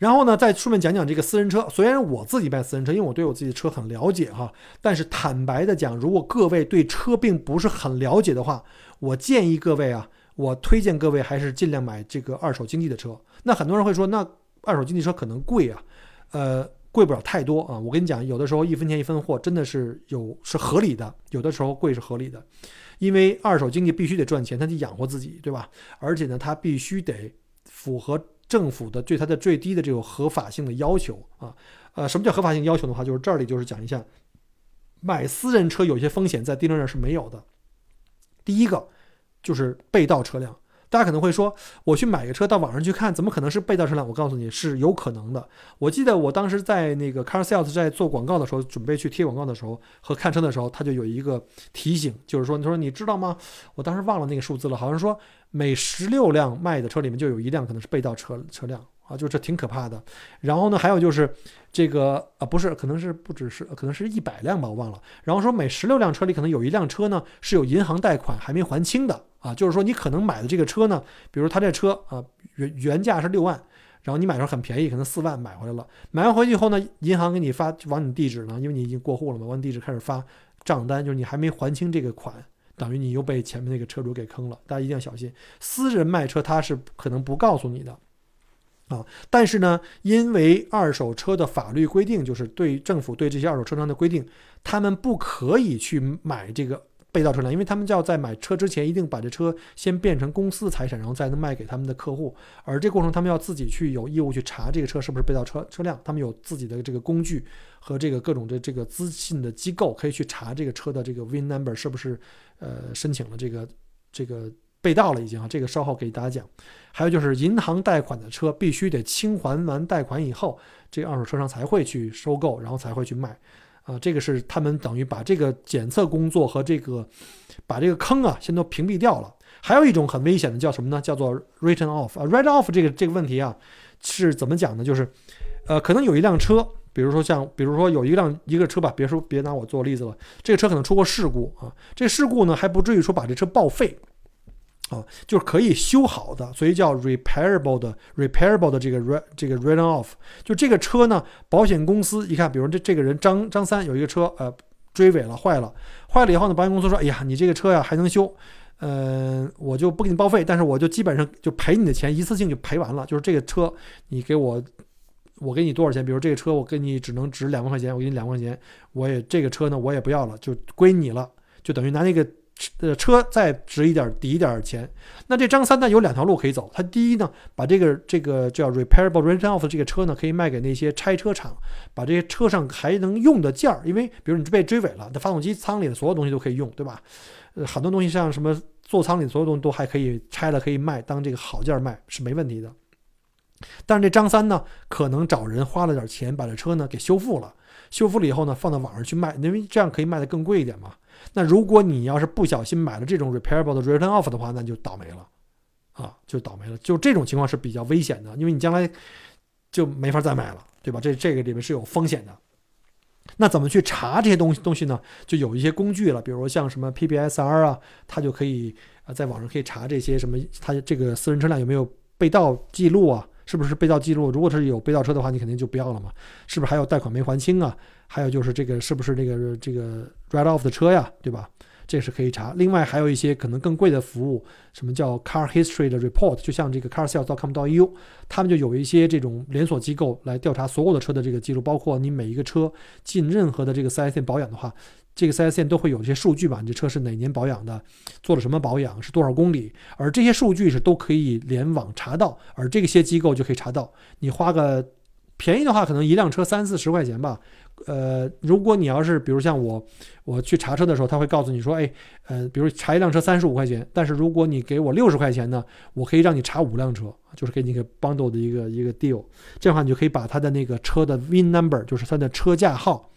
然后呢，再顺便讲讲这个私人车。虽然我自己卖私人车，因为我对我自己的车很了解哈，但是坦白的讲，如果各位对车并不是很了解的话，我建议各位啊，我推荐各位还是尽量买这个二手经济的车。那很多人会说，那二手经济车可能贵啊，呃，贵不了太多啊。我跟你讲，有的时候一分钱一分货，真的是有是合理的，有的时候贵是合理的，因为二手经济必须得赚钱，它得养活自己，对吧？而且呢，它必须得符合。政府的对它的最低的这种合法性的要求啊，呃，什么叫合法性要求的话，就是这里就是讲一下，买私人车有些风险在地论上是没有的。第一个就是被盗车辆。大家可能会说，我去买个车，到网上去看，怎么可能是被盗车辆？我告诉你是有可能的。我记得我当时在那个 Car Sales 在做广告的时候，准备去贴广告的时候和看车的时候，他就有一个提醒，就是说，他说你知道吗？我当时忘了那个数字了，好像说每十六辆卖的车里面就有一辆可能是被盗车车辆。啊，就这挺可怕的。然后呢，还有就是这个啊，不是，可能是不只是，可能是一百辆吧，我忘了。然后说每十六辆车里可能有一辆车呢是有银行贷款还没还清的啊，就是说你可能买的这个车呢，比如他这车啊原原价是六万，然后你买的时候很便宜，可能四万买回来了。买完回去以后呢，银行给你发往你地址呢，因为你已经过户了嘛，往你地址开始发账单，就是你还没还清这个款，等于你又被前面那个车主给坑了。大家一定要小心，私人卖车他是可能不告诉你的。啊，但是呢，因为二手车的法律规定，就是对政府对这些二手车商的规定，他们不可以去买这个被盗车辆，因为他们就要在买车之前，一定把这车先变成公司财产，然后再能卖给他们的客户。而这过程，他们要自己去有义务去查这个车是不是被盗车车辆，他们有自己的这个工具和这个各种的这个资信的机构，可以去查这个车的这个 VIN number 是不是呃申请了这个这个。被盗了已经啊，这个稍后给大家讲。还有就是银行贷款的车必须得清还完贷款以后，这个二手车商才会去收购，然后才会去卖。啊，这个是他们等于把这个检测工作和这个把这个坑啊先都屏蔽掉了。还有一种很危险的叫什么呢？叫做 written off 啊，write off 这个这个问题啊是怎么讲呢？就是呃，可能有一辆车，比如说像比如说有一辆一个车吧，别说别拿我做例子了，这个车可能出过事故啊，这事故呢还不至于说把这车报废。啊，就是可以修好的，所以叫 repairable 的 repairable 的这个 re 这个 written off。就这个车呢，保险公司一看，比如这这个人张张三有一个车，呃，追尾了，坏了，坏了以后呢，保险公司说，哎呀，你这个车呀还能修，嗯，我就不给你报废，但是我就基本上就赔你的钱，一次性就赔完了。就是这个车，你给我，我给你多少钱？比如这个车我给你只能值两万块钱，我给你两万块钱，我也这个车呢我也不要了，就归你了，就等于拿那个。呃，车再值一点，抵一点钱。那这张三呢，有两条路可以走。他第一呢，把这个这个叫 repairable written off 这个车呢，可以卖给那些拆车厂，把这些车上还能用的件儿，因为比如你被追尾了，那发动机舱里的所有东西都可以用，对吧？呃，很多东西像什么座舱里所有东西都还可以拆了可以卖，当这个好件儿卖是没问题的。但是这张三呢，可能找人花了点钱把这车呢给修复了，修复了以后呢，放到网上去卖，因为这样可以卖得更贵一点嘛。那如果你要是不小心买了这种 repairable 的 written off 的话，那就倒霉了，啊，就倒霉了。就这种情况是比较危险的，因为你将来就没法再买了，对吧？这这个里面是有风险的。那怎么去查这些东西东西呢？就有一些工具了，比如像什么 PBSR 啊，它就可以啊，在网上可以查这些什么，它这个私人车辆有没有被盗记录啊？是不是被盗记录？如果是有被盗车的话，你肯定就不要了嘛？是不是还有贷款没还清啊？还有就是这个是不是这个这个 write off 的车呀？对吧？这是可以查。另外还有一些可能更贵的服务，什么叫 car history 的 report？就像这个 car sales com 到 u，他们就有一些这种连锁机构来调查所有的车的这个记录，包括你每一个车进任何的这个 4S 店保养的话。这个 4S 店都会有这些数据吧？你这车是哪年保养的？做了什么保养？是多少公里？而这些数据是都可以联网查到，而这些机构就可以查到。你花个便宜的话，可能一辆车三四十块钱吧。呃，如果你要是比如像我，我去查车的时候，他会告诉你说，哎，呃，比如查一辆车三十五块钱，但是如果你给我六十块钱呢，我可以让你查五辆车，就是给你个 bundle 的一个一个 deal。这样的话，你就可以把他的那个车的 VIN number，就是它的车架号。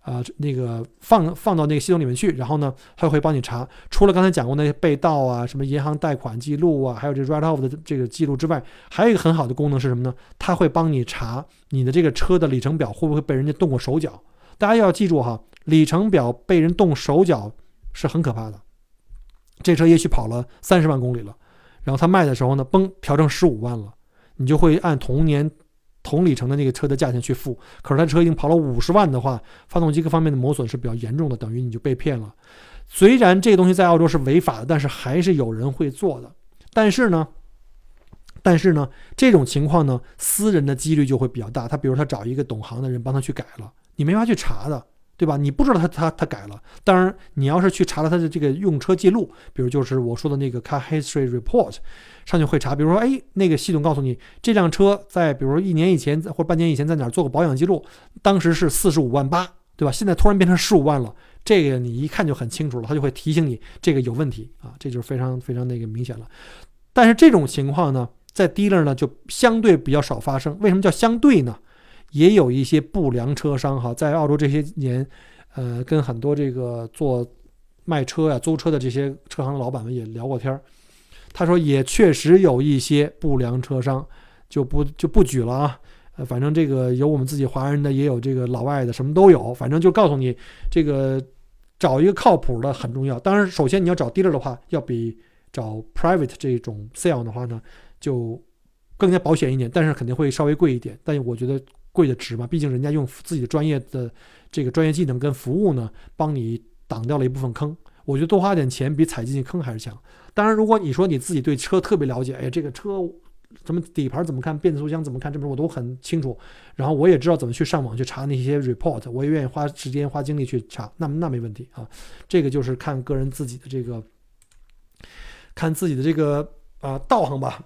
啊，那个放放到那个系统里面去，然后呢，它会帮你查。除了刚才讲过那些被盗啊、什么银行贷款记录啊，还有这 write off 的这个记录之外，还有一个很好的功能是什么呢？它会帮你查你的这个车的里程表会不会被人家动过手脚。大家要记住哈，里程表被人动手脚是很可怕的。这车也许跑了三十万公里了，然后他卖的时候呢，嘣调成十五万了，你就会按同年。同里程的那个车的价钱去付。可是他车已经跑了五十万的话，发动机各方面的磨损是比较严重的，等于你就被骗了。虽然这个东西在澳洲是违法的，但是还是有人会做的。但是呢，但是呢，这种情况呢，私人的几率就会比较大。他比如他找一个懂行的人帮他去改了，你没法去查的。对吧？你不知道他他他改了。当然，你要是去查了他的这个用车记录，比如就是我说的那个 Car History Report，上去会查。比如说，哎，那个系统告诉你这辆车在比如说一年以前或半年以前在哪儿做过保养记录，当时是四十五万八，对吧？现在突然变成十五万了，这个你一看就很清楚了，他就会提醒你这个有问题啊，这就是非常非常那个明显了。但是这种情况呢，在 dealer 呢就相对比较少发生。为什么叫相对呢？也有一些不良车商哈，在澳洲这些年，呃，跟很多这个做卖车呀、租车的这些车行的老板们也聊过天儿。他说，也确实有一些不良车商，就不就不举了啊。呃，反正这个有我们自己华人的，也有这个老外的，什么都有。反正就告诉你，这个找一个靠谱的很重要。当然，首先你要找 dealer 的话，要比找 private 这种 sale 的话呢，就更加保险一点，但是肯定会稍微贵一点。但我觉得。贵的值嘛，毕竟人家用自己的专业的这个专业技能跟服务呢，帮你挡掉了一部分坑。我觉得多花点钱比踩进去坑还是强。当然，如果你说你自己对车特别了解，哎，这个车什么底盘怎么看，变速箱怎么看，这边我都很清楚。然后我也知道怎么去上网去查那些 report，我也愿意花时间花精力去查，那那没问题啊。这个就是看个人自己的这个，看自己的这个啊道行吧。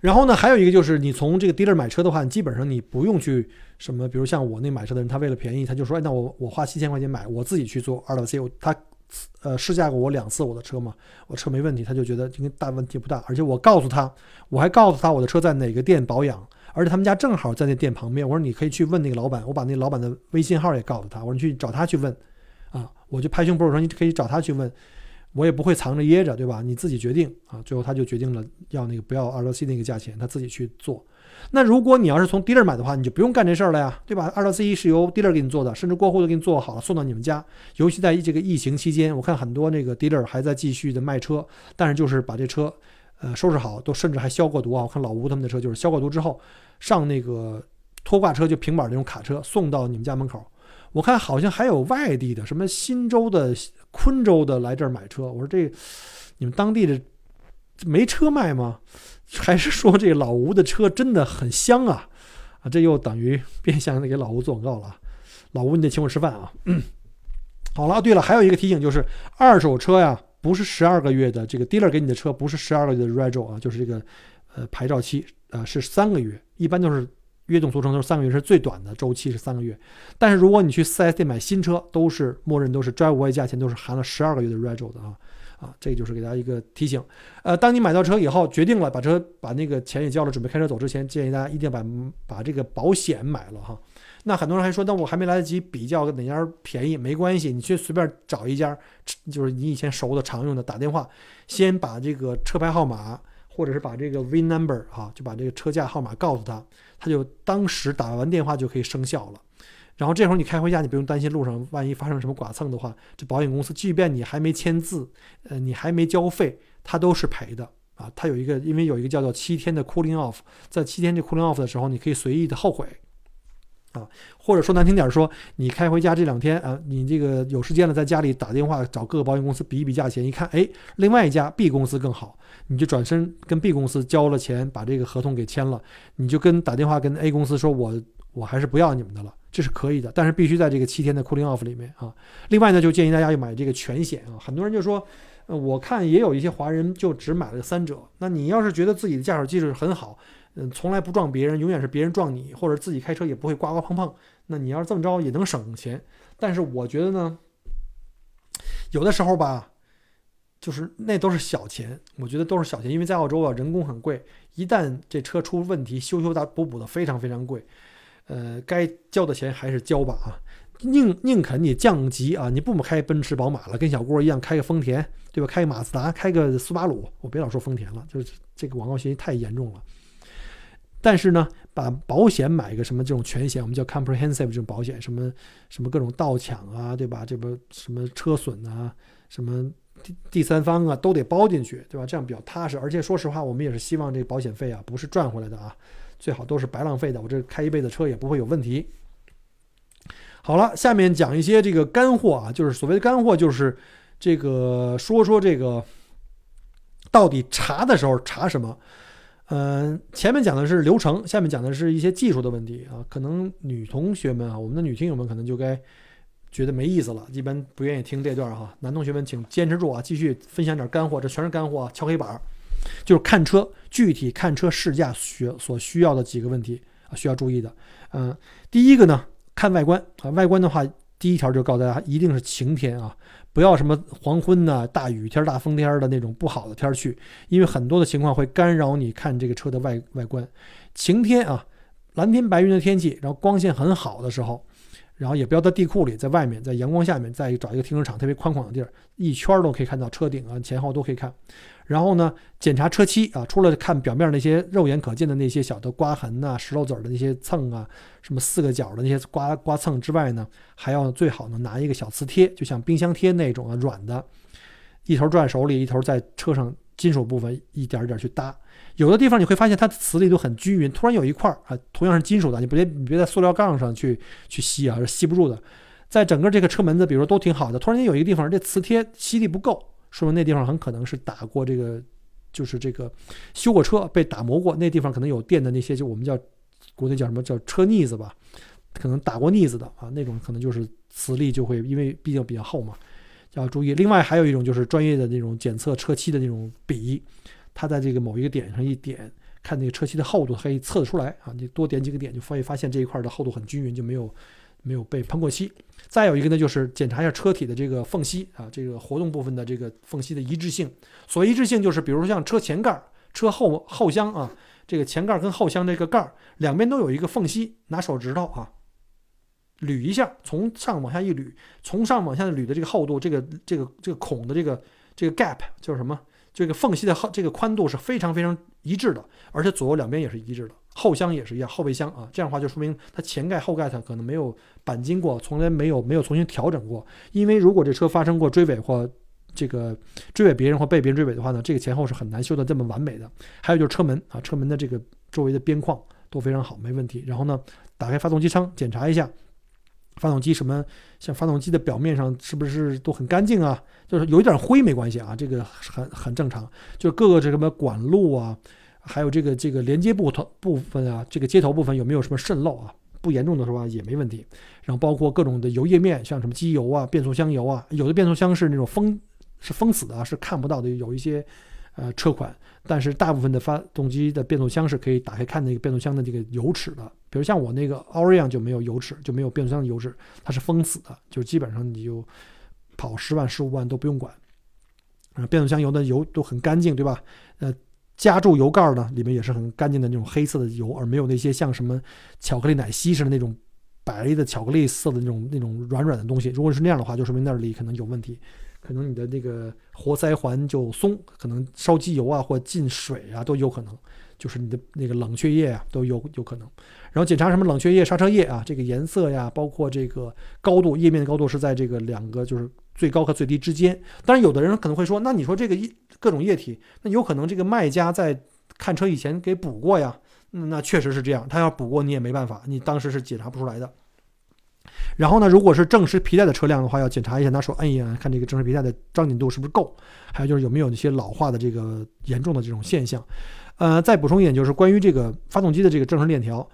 然后呢，还有一个就是你从这个 dealer 买车的话，你基本上你不用去什么，比如像我那买车的人，他为了便宜，他就说，哎，那我我花七千块钱买，我自己去做二 C，他呃试驾过我两次我的车嘛，我车没问题，他就觉得应该大问题不大，而且我告诉他，我还告诉他我的车在哪个店保养，而且他们家正好在那店旁边，我说你可以去问那个老板，我把那老板的微信号也告诉他，我说你去找他去问，啊，我就拍胸脯说你可以找他去问。我也不会藏着掖着，对吧？你自己决定啊。最后他就决定了要那个不要二六 C 那个价钱，他自己去做。那如果你要是从 dealer 买的话，你就不用干这事儿了呀，对吧？二六 C 是由 dealer 给你做的，甚至过户都给你做好了，送到你们家。尤其在这个疫情期间，我看很多那个 dealer 还在继续的卖车，但是就是把这车呃收拾好，都甚至还消过毒啊。我看老吴他们的车就是消过毒之后上那个拖挂车，就平板那种卡车送到你们家门口。我看好像还有外地的，什么新州的。昆州的来这儿买车，我说这你们当地的没车卖吗？还是说这老吴的车真的很香啊？啊，这又等于变相的给老吴做广告了。老吴，你得请我吃饭啊！好了，对了，还有一个提醒就是，二手车呀，不是十二个月的这个 dealer 给你的车，不是十二个月的 rego 啊，就是这个呃牌照期啊，是三个月，一般都是。约定俗成都是三个月是最短的周期是三个月，但是如果你去 4S 店买新车，都是默认都是 Drive Away 价钱都是含了十二个月的 Rego 的啊啊，这就是给大家一个提醒。呃，当你买到车以后，决定了把车把那个钱也交了，准备开车走之前，建议大家一定要把把这个保险买了哈。那很多人还说，那我还没来得及比较哪家便宜，没关系，你去随便找一家，就是你以前熟的常用的，打电话先把这个车牌号码。或者是把这个 VIN number 哈，就把这个车架号码告诉他，他就当时打完电话就可以生效了。然后这会儿你开回家，你不用担心路上万一发生什么剐蹭的话，这保险公司即便你还没签字，呃，你还没交费，他都是赔的啊。他有一个，因为有一个叫做七天的 cooling off，在七天这 cooling off 的时候，你可以随意的后悔。啊，或者说难听点说，你开回家这两天啊，你这个有时间了，在家里打电话找各个保险公司比一比价钱，一看，哎，另外一家 B 公司更好，你就转身跟 B 公司交了钱，把这个合同给签了，你就跟打电话跟 A 公司说，我我还是不要你们的了，这是可以的，但是必须在这个七天的 cooling off 里面啊。另外呢，就建议大家要买这个全险啊，很多人就说，我看也有一些华人就只买了三者，那你要是觉得自己的驾驶技术很好。嗯，从来不撞别人，永远是别人撞你，或者自己开车也不会刮刮碰碰。那你要是这么着也能省钱，但是我觉得呢，有的时候吧，就是那都是小钱，我觉得都是小钱，因为在澳洲啊，人工很贵，一旦这车出问题，修修补补的非常非常贵。呃，该交的钱还是交吧啊，宁宁肯你降级啊，你不开奔驰宝马了，跟小郭一样开个丰田，对吧？开个马自达，开个斯巴鲁，我别老说丰田了，就是这个广告信息太严重了。但是呢，把保险买一个什么这种全险，我们叫 comprehensive 这种保险，什么什么各种盗抢啊，对吧？这不什么车损啊，什么第第三方啊，都得包进去，对吧？这样比较踏实。而且说实话，我们也是希望这个保险费啊，不是赚回来的啊，最好都是白浪费的，我这开一辈子车也不会有问题。好了，下面讲一些这个干货啊，就是所谓的干货，就是这个说说这个到底查的时候查什么。嗯，前面讲的是流程，下面讲的是一些技术的问题啊。可能女同学们啊，我们的女听友们可能就该觉得没意思了，一般不愿意听这段哈。男同学们请坚持住啊，继续分享点干货，这全是干货啊，敲黑板儿。就是看车，具体看车试驾需所需要的几个问题啊，需要注意的。嗯，第一个呢，看外观啊，外观的话，第一条就告诉大家，一定是晴天啊。不要什么黄昏呐、大雨天、大风天的那种不好的天去，因为很多的情况会干扰你看这个车的外外观。晴天啊，蓝天白云的天气，然后光线很好的时候，然后也不要在地库里，在外面，在阳光下面，再找一个停车场特别宽广的地儿，一圈都可以看到车顶啊，前后都可以看。然后呢，检查车漆啊，除了看表面那些肉眼可见的那些小的刮痕呐、石头子儿的那些蹭啊，什么四个角的那些刮刮蹭之外呢，还要最好呢拿一个小磁贴，就像冰箱贴那种啊，软的，一头拽手里，一头在车上金属部分一点一点去搭。有的地方你会发现它的磁力都很均匀，突然有一块儿啊，同样是金属的，你别你别在塑料杠上去去吸啊，是吸不住的。在整个这个车门子，比如说都挺好的，突然间有一个地方这磁贴吸力不够。说明那地方很可能是打过这个，就是这个修过车被打磨过，那地方可能有电的那些，就我们叫国内叫什么叫车腻子吧，可能打过腻子的啊，那种可能就是磁力就会，因为毕竟比较厚嘛，要注意。另外还有一种就是专业的那种检测车漆的那种笔，它在这个某一个点上一点，看那个车漆的厚度可以测得出来啊，你多点几个点就会发现这一块的厚度很均匀，就没有。没有被喷过漆，再有一个呢，就是检查一下车体的这个缝隙啊，这个活动部分的这个缝隙的一致性。所谓一致性，就是比如说像车前盖、车后后箱啊，这个前盖跟后箱这个盖两边都有一个缝隙，拿手指头啊捋一下，从上往下一捋，从上往下捋的这个厚度，这个这个这个孔的这个这个 gap 叫什么？这个缝隙的这个宽度是非常非常一致的，而且左右两边也是一致的。后箱也是一样，后备箱啊，这样的话就说明它前盖后盖它可能没有钣金过，从来没有没有重新调整过。因为如果这车发生过追尾或这个追尾别人或被别人追尾的话呢，这个前后是很难修得这么完美的。还有就是车门啊，车门的这个周围的边框都非常好，没问题。然后呢，打开发动机舱检查一下，发动机什么像发动机的表面上是不是都很干净啊？就是有一点灰没关系啊，这个很很正常。就是各个这什么管路啊。还有这个这个连接部头部分啊，这个接头部分有没有什么渗漏啊？不严重的时候啊也没问题。然后包括各种的油液面，像什么机油啊、变速箱油啊，有的变速箱是那种封是封死的啊，是看不到的。有一些呃车款，但是大部分的发动机的变速箱是可以打开看那个变速箱的这个油尺的。比如像我那个 Orion 就没有油尺，就没有变速箱的油尺，它是封死的，就基本上你就跑十万、十五万都不用管。啊，变速箱油的油都很干净，对吧？呃。加注油盖呢，里面也是很干净的那种黑色的油，而没有那些像什么巧克力奶昔似的那种白的巧克力色的那种那种软软的东西。如果是那样的话，就说明那里可能有问题，可能你的那个活塞环就松，可能烧机油啊或进水啊都有可能，就是你的那个冷却液啊都有有可能。然后检查什么冷却液、刹车液啊，这个颜色呀，包括这个高度，液面的高度是在这个两个就是最高和最低之间。当然，有的人可能会说，那你说这个一。各种液体，那有可能这个卖家在看车以前给补过呀，那确实是这样。他要补过你也没办法，你当时是检查不出来的。然后呢，如果是正时皮带的车辆的话，要检查一下，他说：“哎呀，看这个正时皮带的张紧度是不是够，还有就是有没有那些老化的这个严重的这种现象。呃，再补充一点，就是关于这个发动机的这个正时链条，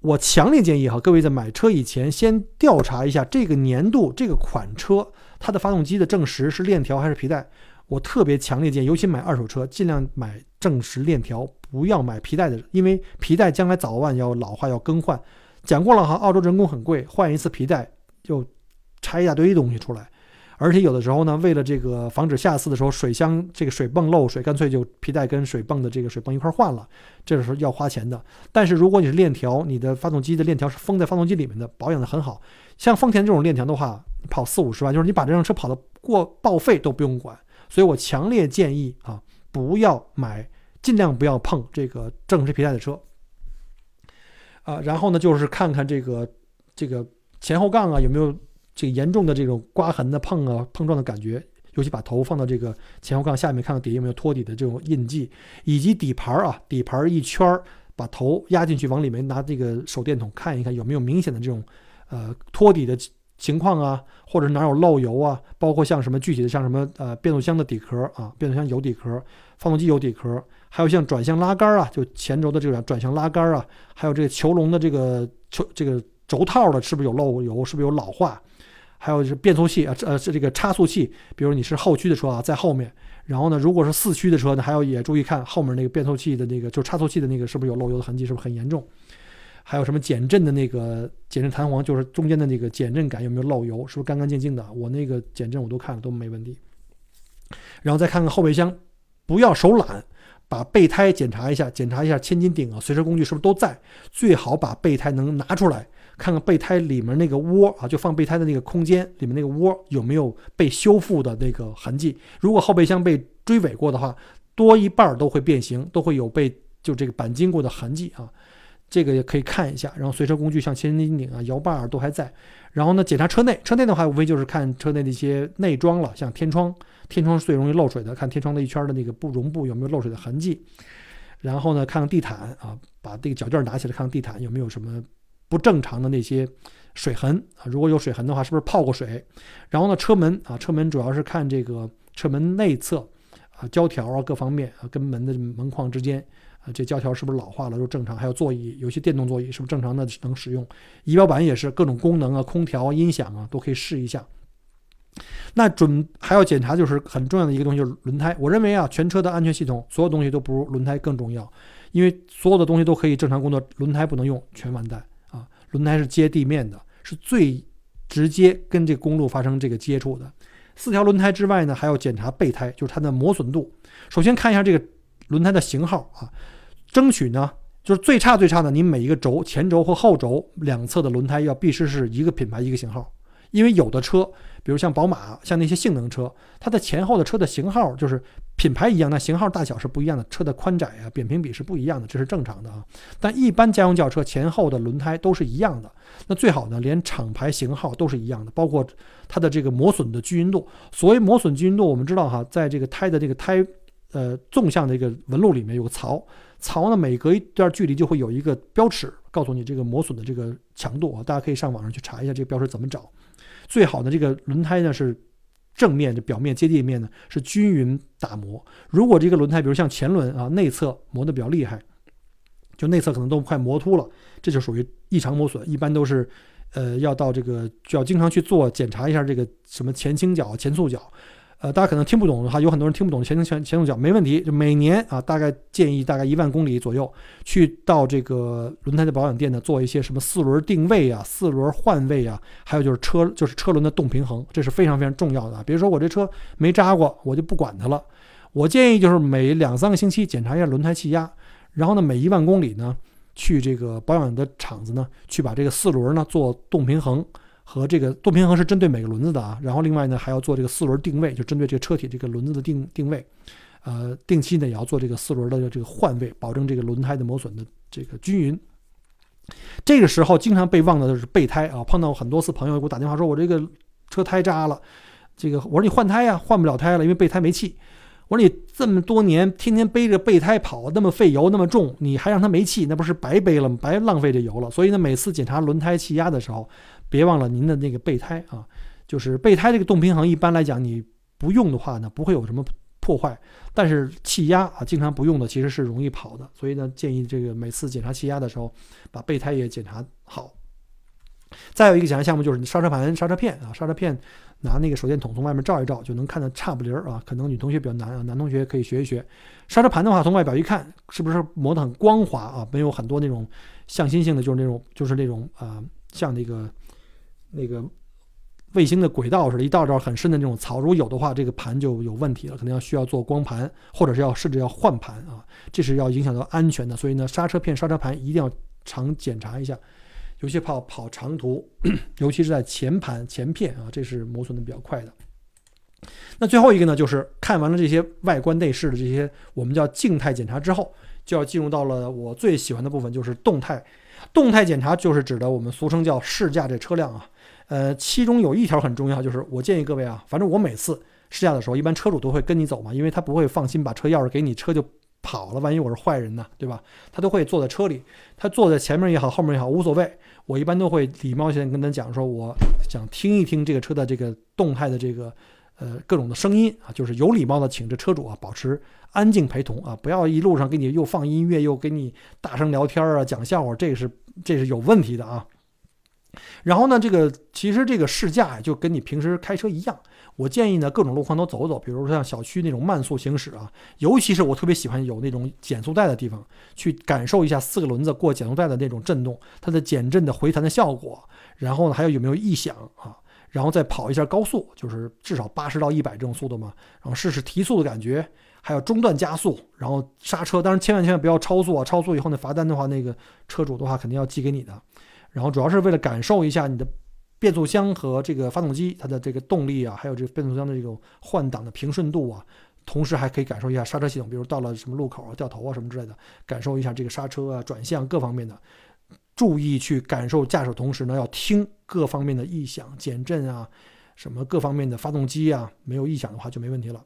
我强烈建议哈，各位在买车以前先调查一下这个年度这个款车它的发动机的正时是链条还是皮带。我特别强烈建议，尤其买二手车，尽量买正时链条，不要买皮带的，因为皮带将来早晚要老化要更换。讲过了哈，澳洲人工很贵，换一次皮带就拆一大堆东西出来，而且有的时候呢，为了这个防止下次的时候水箱这个水泵漏水，干脆就皮带跟水泵的这个水泵一块换了，这个时候要花钱的。但是如果你是链条，你的发动机的链条是封在发动机里面的，保养的很好，像丰田这种链条的话，跑四五十万，就是你把这辆车跑得过报废都不用管。所以我强烈建议啊，不要买，尽量不要碰这个正时皮带的车。啊，然后呢，就是看看这个这个前后杠啊有没有这个严重的这种刮痕的碰啊碰撞的感觉，尤其把头放到这个前后杠下面，看看底有没有托底的这种印记，以及底盘啊底盘一圈把头压进去，往里面拿这个手电筒看一看，有没有明显的这种呃托底的情况啊，或者哪有漏油啊，包括像什么具体的像什么呃变速箱的底壳啊，变速箱油底壳，发动机油底壳，还有像转向拉杆啊，就前轴的这个转向拉杆啊，还有这个球笼的这个球这个轴套的，是不是有漏油，是不是有老化？还有就是变速器啊，呃是这个差速器，比如你是后驱的车啊，在后面。然后呢，如果是四驱的车呢，还要也注意看后面那个变速器的那个，就是差速器的那个是不是有漏油的痕迹，是不是很严重？还有什么减震的那个减震弹簧，就是中间的那个减震杆有没有漏油，是不是干干净净的？我那个减震我都看了，都没问题。然后再看看后备箱，不要手懒，把备胎检查一下，检查一下千斤顶啊，随车工具是不是都在？最好把备胎能拿出来。看看备胎里面那个窝啊，就放备胎的那个空间里面那个窝有没有被修复的那个痕迹。如果后备箱被追尾过的话，多一半都会变形，都会有被就这个钣金过的痕迹啊。这个也可以看一下。然后随车工具像千斤顶啊、摇把都还在。然后呢，检查车内，车内的话无非就是看车内的一些内装了，像天窗，天窗是最容易漏水的，看天窗的一圈的那个布绒布有没有漏水的痕迹。然后呢，看看地毯啊，把这个脚垫拿起来看看地毯有没有什么。不正常的那些水痕啊，如果有水痕的话，是不是泡过水？然后呢，车门啊，车门主要是看这个车门内侧啊，胶条啊，各方面啊，跟门的门框之间啊，这胶条是不是老化了？都正常。还有座椅，有些电动座椅是不是正常的能使用？仪表板也是各种功能啊，空调、音响啊，都可以试一下。那准还要检查，就是很重要的一个东西，就是轮胎。我认为啊，全车的安全系统，所有东西都不如轮胎更重要，因为所有的东西都可以正常工作，轮胎不能用，全完蛋。轮胎是接地面的，是最直接跟这公路发生这个接触的。四条轮胎之外呢，还要检查备胎，就是它的磨损度。首先看一下这个轮胎的型号啊，争取呢就是最差最差的，你每一个轴前轴和后轴两侧的轮胎要必须是一个品牌一个型号，因为有的车。比如像宝马，像那些性能车，它的前后的车的型号就是品牌一样，那型号大小是不一样的，车的宽窄啊、扁平比是不一样的，这是正常的啊。但一般家用轿车前后的轮胎都是一样的，那最好呢，连厂牌型号都是一样的，包括它的这个磨损的均匀度。所谓磨损均匀度，我们知道哈，在这个胎的这个胎呃纵向的一个纹路里面有个槽，槽呢每隔一段距离就会有一个标尺，告诉你这个磨损的这个强度啊。大家可以上网上去查一下这个标尺怎么找。最好的这个轮胎呢是正面的表面接地面呢是均匀打磨。如果这个轮胎，比如像前轮啊内侧磨得比较厉害，就内侧可能都快磨秃了，这就属于异常磨损。一般都是，呃，要到这个就要经常去做检查一下这个什么前倾角、前速角。呃，大家可能听不懂的话，有很多人听不懂前倾前前速角，没问题。就每年啊，大概建议大概一万公里左右，去到这个轮胎的保养店呢，做一些什么四轮定位啊、四轮换位啊，还有就是车就是车轮的动平衡，这是非常非常重要的啊。比如说我这车没扎过，我就不管它了。我建议就是每两三个星期检查一下轮胎气压，然后呢，每一万公里呢，去这个保养的厂子呢，去把这个四轮呢做动平衡。和这个动平衡是针对每个轮子的啊，然后另外呢还要做这个四轮定位，就针对这个车体这个轮子的定定位，呃，定期呢也要做这个四轮的这个换位，保证这个轮胎的磨损的这个均匀。这个时候经常被忘的就是备胎啊，碰到很多次朋友给我打电话说，我这个车胎扎了，这个我说你换胎呀，换不了胎了，因为备胎没气。我说你这么多年天天背着备胎跑，那么费油，那么重，你还让它没气，那不是白背了吗？白浪费这油了。所以呢，每次检查轮胎气压的时候。别忘了您的那个备胎啊，就是备胎这个动平衡，一般来讲你不用的话呢，不会有什么破坏。但是气压啊，经常不用的其实是容易跑的。所以呢，建议这个每次检查气压的时候，把备胎也检查好。再有一个检查项目就是你刹车盘、刹车片啊，刹车片拿那个手电筒从外面照一照，就能看得差不离儿啊。可能女同学比较难啊，男同学可以学一学。刹车盘的话，从外表一看，是不是磨得很光滑啊？没有很多那种向心性的，就是那种就是那种啊，像那个。那个卫星的轨道似的，一道道很深的那种槽，如果有的话，这个盘就有问题了，可能要需要做光盘，或者是要甚至要换盘啊，这是要影响到安全的。所以呢，刹车片、刹车盘一定要常检查一下，尤其跑跑长途，尤其是在前盘、前片啊，这是磨损的比较快的。那最后一个呢，就是看完了这些外观内饰的这些我们叫静态检查之后，就要进入到了我最喜欢的部分，就是动态。动态检查就是指的我们俗称叫试驾这车辆啊，呃，其中有一条很重要，就是我建议各位啊，反正我每次试驾的时候，一般车主都会跟你走嘛，因为他不会放心把车钥匙给你，车就跑了，万一我是坏人呢，对吧？他都会坐在车里，他坐在前面也好，后面也好，无所谓。我一般都会礼貌性跟他讲说，我想听一听这个车的这个动态的这个呃各种的声音啊，就是有礼貌的请这车主啊保持安静陪同啊，不要一路上给你又放音乐又给你大声聊天啊讲笑话，这个是这是有问题的啊。然后呢，这个其实这个试驾就跟你平时开车一样。我建议呢，各种路况都走走，比如说像小区那种慢速行驶啊，尤其是我特别喜欢有那种减速带的地方，去感受一下四个轮子过减速带的那种震动，它的减震的回弹的效果。然后呢，还有有没有异响啊？然后再跑一下高速，就是至少八十到一百这种速度嘛。然后试试提速的感觉，还有中段加速，然后刹车。当然，千万千万不要超速啊！超速以后那罚单的话，那个车主的话肯定要寄给你的。然后主要是为了感受一下你的变速箱和这个发动机它的这个动力啊，还有这个变速箱的这种换挡的平顺度啊，同时还可以感受一下刹车系统，比如到了什么路口啊、掉头啊什么之类的，感受一下这个刹车啊、转向各方面的。注意去感受驾驶，同时呢要听各方面的异响、减震啊，什么各方面的发动机啊，没有异响的话就没问题了。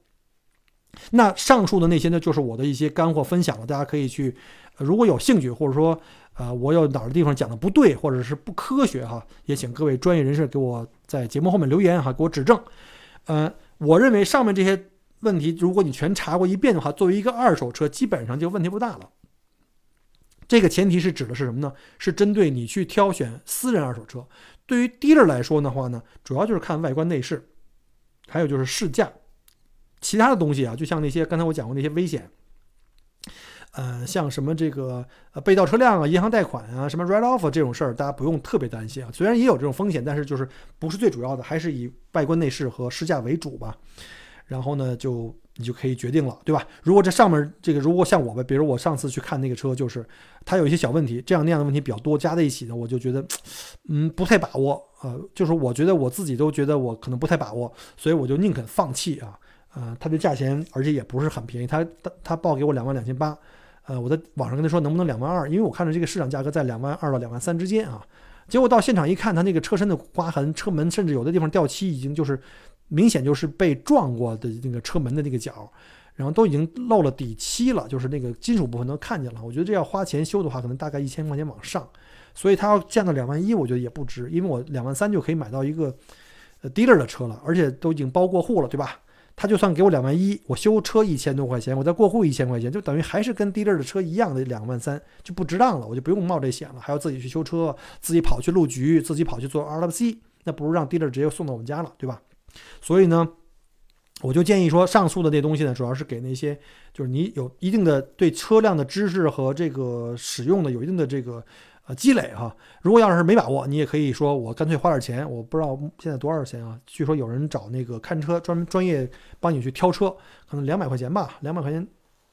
那上述的那些呢，就是我的一些干货分享了，大家可以去，如果有兴趣或者说。啊，我有哪儿的地方讲的不对，或者是不科学哈，也请各位专业人士给我在节目后面留言哈，给我指正。呃，我认为上面这些问题，如果你全查过一遍的话，作为一个二手车，基本上就问题不大了。这个前提是指的是什么呢？是针对你去挑选私人二手车。对于 dealer 来说的话呢，主要就是看外观内饰，还有就是试驾，其他的东西啊，就像那些刚才我讲过那些危险。呃，像什么这个呃被盗车辆啊、银行贷款啊、什么 write off 这种事儿，大家不用特别担心啊。虽然也有这种风险，但是就是不是最主要的，还是以外观内饰和试驾为主吧。然后呢，就你就可以决定了，对吧？如果这上面这个，如果像我吧，比如我上次去看那个车，就是它有一些小问题，这样那样的问题比较多，加在一起呢，我就觉得嗯不太把握呃，就是我觉得我自己都觉得我可能不太把握，所以我就宁肯放弃啊。呃，它的价钱而且也不是很便宜，它它它报给我两万两千八。呃，我在网上跟他说能不能两万二，因为我看着这个市场价格在两万二到两万三之间啊。结果到现场一看，他那个车身的刮痕，车门甚至有的地方掉漆，已经就是明显就是被撞过的那个车门的那个角，然后都已经漏了底漆了，就是那个金属部分都看见了。我觉得这要花钱修的话，可能大概一千块钱往上，所以他要降到两万一，我觉得也不值，因为我两万三就可以买到一个呃 dealer 的车了，而且都已经包过户了，对吧？他就算给我两万一，我修车一千多块钱，我再过户一千块钱，就等于还是跟 dealer 的车一样的两万三，就不值当了，我就不用冒这险了，还要自己去修车，自己跑去路局，自己跑去做 RWC，那不如让 dealer 直接送到我们家了，对吧？所以呢，我就建议说，上述的这东西呢，主要是给那些就是你有一定的对车辆的知识和这个使用的有一定的这个。啊，积累哈，如果要是没把握，你也可以说我干脆花点钱，我不知道现在多少钱啊？据说有人找那个看车专门专业帮你去挑车，可能两百块钱吧，两百块钱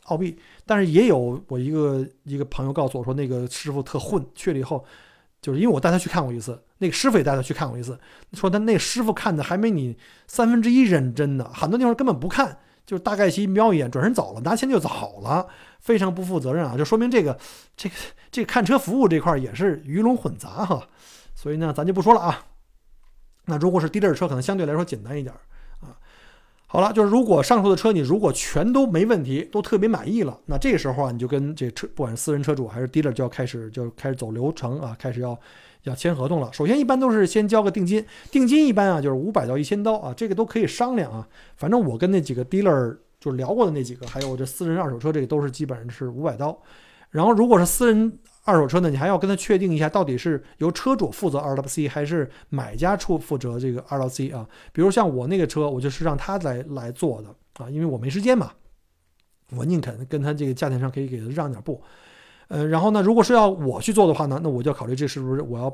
澳币。但是也有我一个一个朋友告诉我说，那个师傅特混，去了以后，就是因为我带他去看过一次，那个师傅也带他去看过一次，说他那师傅看的还没你三分之一认真呢，很多地方根本不看。就大概其瞄一眼，转身走了，拿钱就走了，非常不负责任啊！就说明这个，这个，这个看车服务这块也是鱼龙混杂哈。所以呢，咱就不说了啊。那如果是低点车，可能相对来说简单一点。好了，就是如果上述的车你如果全都没问题，都特别满意了，那这个时候啊，你就跟这车，不管是私人车主还是 dealer，就要开始就开始走流程啊，开始要。要签合同了，首先一般都是先交个定金，定金一般啊就是五百到一千刀啊，这个都可以商量啊。反正我跟那几个 dealer 就聊过的那几个，还有这私人二手车，这个都是基本上是五百刀。然后如果是私人二手车呢，你还要跟他确定一下，到底是由车主负责 RWC 还是买家处负责这个 RWC 啊？比如像我那个车，我就是让他来来做的啊，因为我没时间嘛，我宁肯跟他这个价钱上可以给他让点步。呃，然后呢，如果是要我去做的话呢，那我就要考虑这是不是我要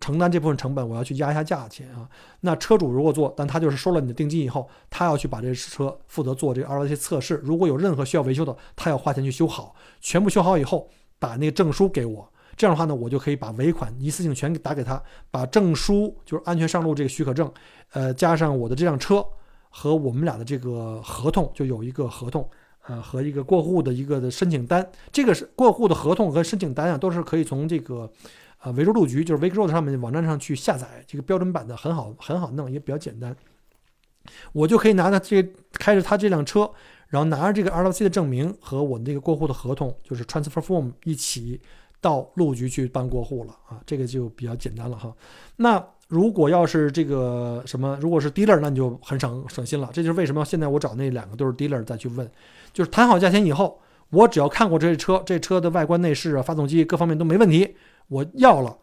承担这部分成本，我要去压一下价钱啊。那车主如果做，但他就是收了你的定金以后，他要去把这车负责做这个 RWC 测试，如果有任何需要维修的，他要花钱去修好，全部修好以后，把那个证书给我，这样的话呢，我就可以把尾款一次性全打给他，把证书就是安全上路这个许可证，呃，加上我的这辆车和我们俩的这个合同，就有一个合同。呃，和一个过户的一个的申请单，这个是过户的合同和申请单啊，都是可以从这个呃维州路局，就是 Vic Road 上面网站上去下载，这个标准版的很好，很好弄，也比较简单。我就可以拿着这开着他这辆车，然后拿着这个 RWC 的证明和我那个过户的合同，就是 transfer form 一起到路局去办过户了啊，这个就比较简单了哈。那如果要是这个什么，如果是 dealer，那你就很省省心了。这就是为什么现在我找那两个都是 dealer 再去问，就是谈好价钱以后，我只要看过这车，这车的外观内饰啊、发动机各方面都没问题，我要了。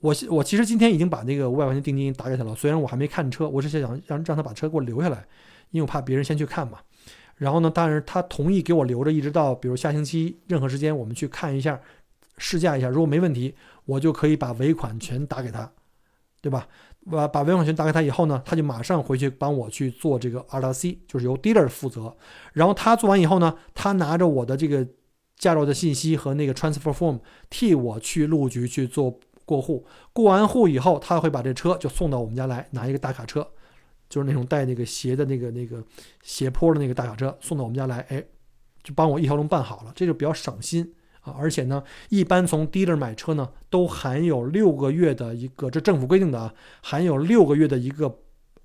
我我其实今天已经把那个五百块钱定金打给他了，虽然我还没看车，我是想让让他把车给我留下来，因为我怕别人先去看嘛。然后呢，但是他同意给我留着，一直到比如下星期任何时间我们去看一下试驾一下，如果没问题，我就可以把尾款全打给他，对吧？把把尾款全打给他以后呢，他就马上回去帮我去做这个 RWC，就是由 dealer 负责。然后他做完以后呢，他拿着我的这个驾照的信息和那个 transfer form 替我去路局去做。过户，过完户以后，他会把这车就送到我们家来，拿一个大卡车，就是那种带那个斜的那个那个斜坡的那个大卡车，送到我们家来，哎，就帮我一条龙办好了，这就比较省心啊。而且呢，一般从 dealer 买车呢，都含有六个月的一个，这政府规定的啊，含有六个月的一个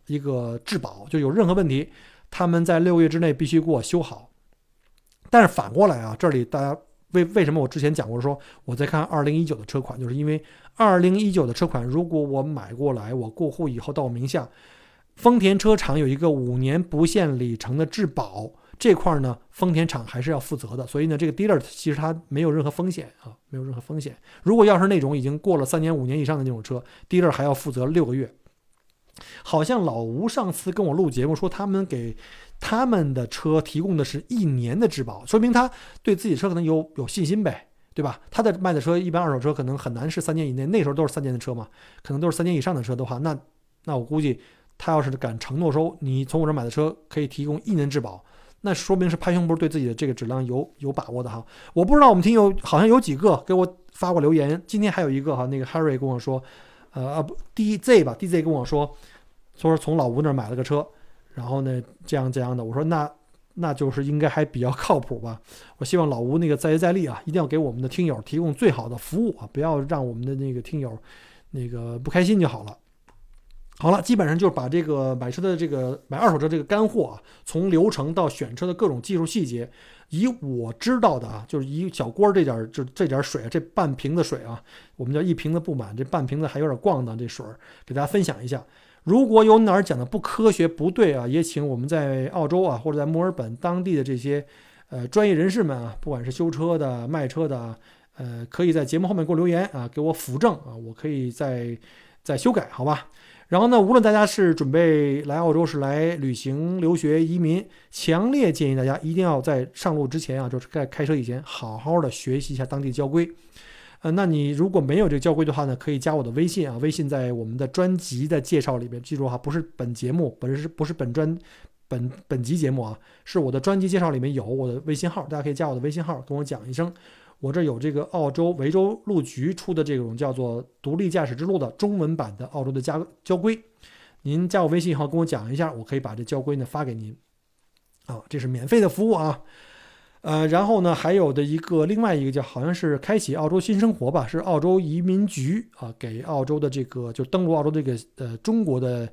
一个质保，就有任何问题，他们在六个月之内必须给我修好。但是反过来啊，这里大家。为为什么我之前讲过说我在看二零一九的车款，就是因为二零一九的车款，如果我买过来，我过户以后到我名下，丰田车厂有一个五年不限里程的质保，这块儿呢，丰田厂还是要负责的。所以呢，这个 dealer 其实它没有任何风险啊，没有任何风险。如果要是那种已经过了三年、五年以上的那种车，dealer 还要负责六个月。好像老吴上次跟我录节目说，他们给。他们的车提供的是一年的质保，说明他对自己车可能有有信心呗，对吧？他的卖的车一般二手车可能很难是三年以内，那时候都是三年的车嘛，可能都是三年以上的车的话，那那我估计他要是敢承诺说你从我这买的车可以提供一年质保，那说明是拍胸脯对自己的这个质量有有把握的哈。我不知道我们听友好像有几个给我发过留言，今天还有一个哈，那个 Harry 跟我说，呃啊不 DZ 吧，DZ 跟我说，说从老吴那买了个车。然后呢，这样这样的，我说那那就是应该还比较靠谱吧。我希望老吴那个再接再厉啊，一定要给我们的听友提供最好的服务啊，不要让我们的那个听友那个不开心就好了。好了，基本上就是把这个买车的这个买二手车这个干货啊，从流程到选车的各种技术细节，以我知道的啊，就是一小锅这点就这点水，这半瓶子水啊，我们叫一瓶子不满，这半瓶子还有点逛荡，这水儿给大家分享一下。如果有哪儿讲的不科学不对啊，也请我们在澳洲啊或者在墨尔本当地的这些呃专业人士们啊，不管是修车的、卖车的，呃，可以在节目后面给我留言啊，给我辅正啊，我可以再再修改，好吧？然后呢，无论大家是准备来澳洲是来旅行、留学、移民，强烈建议大家一定要在上路之前啊，就是在开车以前，好好的学习一下当地交规。呃，那你如果没有这个交规的话呢，可以加我的微信啊，微信在我们的专辑的介绍里边，记住哈，不是本节目，本是不是本专本本集节目啊，是我的专辑介绍里面有我的微信号，大家可以加我的微信号，跟我讲一声，我这有这个澳洲维州路局出的这种叫做《独立驾驶之路》的中文版的澳洲的交交规，您加我微信以后跟我讲一下，我可以把这交规呢发给您，啊，这是免费的服务啊。呃，然后呢，还有的一个另外一个叫好像是开启澳洲新生活吧，是澳洲移民局啊，给澳洲的这个就登陆澳洲这个呃中国的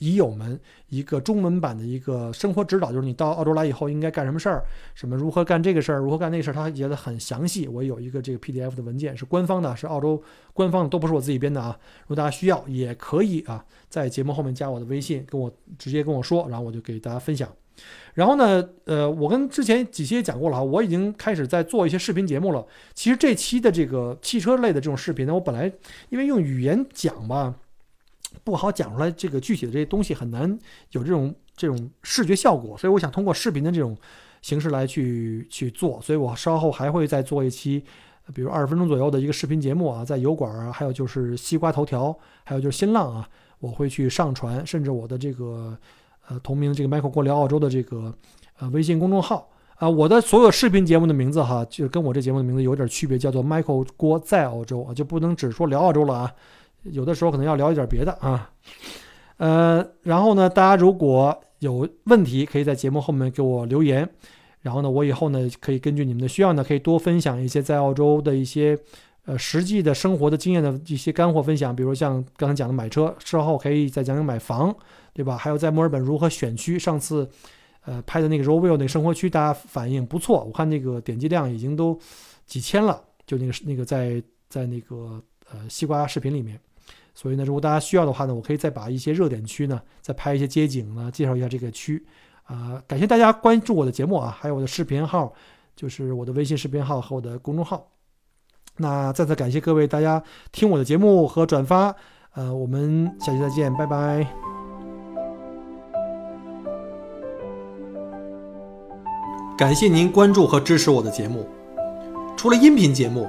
已友们一个中文版的一个生活指导，就是你到澳洲来以后应该干什么事儿，什么如何干这个事儿，如何干那个事儿，他写的很详细。我有一个这个 PDF 的文件是官方的，是澳洲官方的，都不是我自己编的啊。如果大家需要，也可以啊，在节目后面加我的微信，跟我直接跟我说，然后我就给大家分享。然后呢，呃，我跟之前几期也讲过了哈，我已经开始在做一些视频节目了。其实这期的这个汽车类的这种视频呢，我本来因为用语言讲吧，不好讲出来这个具体的这些东西，很难有这种这种视觉效果，所以我想通过视频的这种形式来去去做。所以我稍后还会再做一期，比如二十分钟左右的一个视频节目啊，在油管啊，还有就是西瓜头条，还有就是新浪啊，我会去上传，甚至我的这个。呃，同名这个 Michael 郭聊澳洲的这个呃微信公众号啊，我的所有视频节目的名字哈，就跟我这节目的名字有点区别，叫做 Michael 郭在澳洲啊，就不能只说聊澳洲了啊，有的时候可能要聊一点别的啊。呃，然后呢，大家如果有问题，可以在节目后面给我留言，然后呢，我以后呢可以根据你们的需要呢，可以多分享一些在澳洲的一些呃实际的生活的经验的一些干货分享，比如像刚才讲的买车，之后可以再讲讲买房。对吧？还有在墨尔本如何选区？上次，呃拍的那个 Roville 那个生活区，大家反应不错，我看那个点击量已经都几千了，就那个那个在在那个呃西瓜视频里面。所以呢，如果大家需要的话呢，我可以再把一些热点区呢，再拍一些街景呢，介绍一下这个区。啊，感谢大家关注我的节目啊，还有我的视频号，就是我的微信视频号和我的公众号。那再次感谢各位大家听我的节目和转发。呃，我们下期再见，拜拜。感谢您关注和支持我的节目。除了音频节目，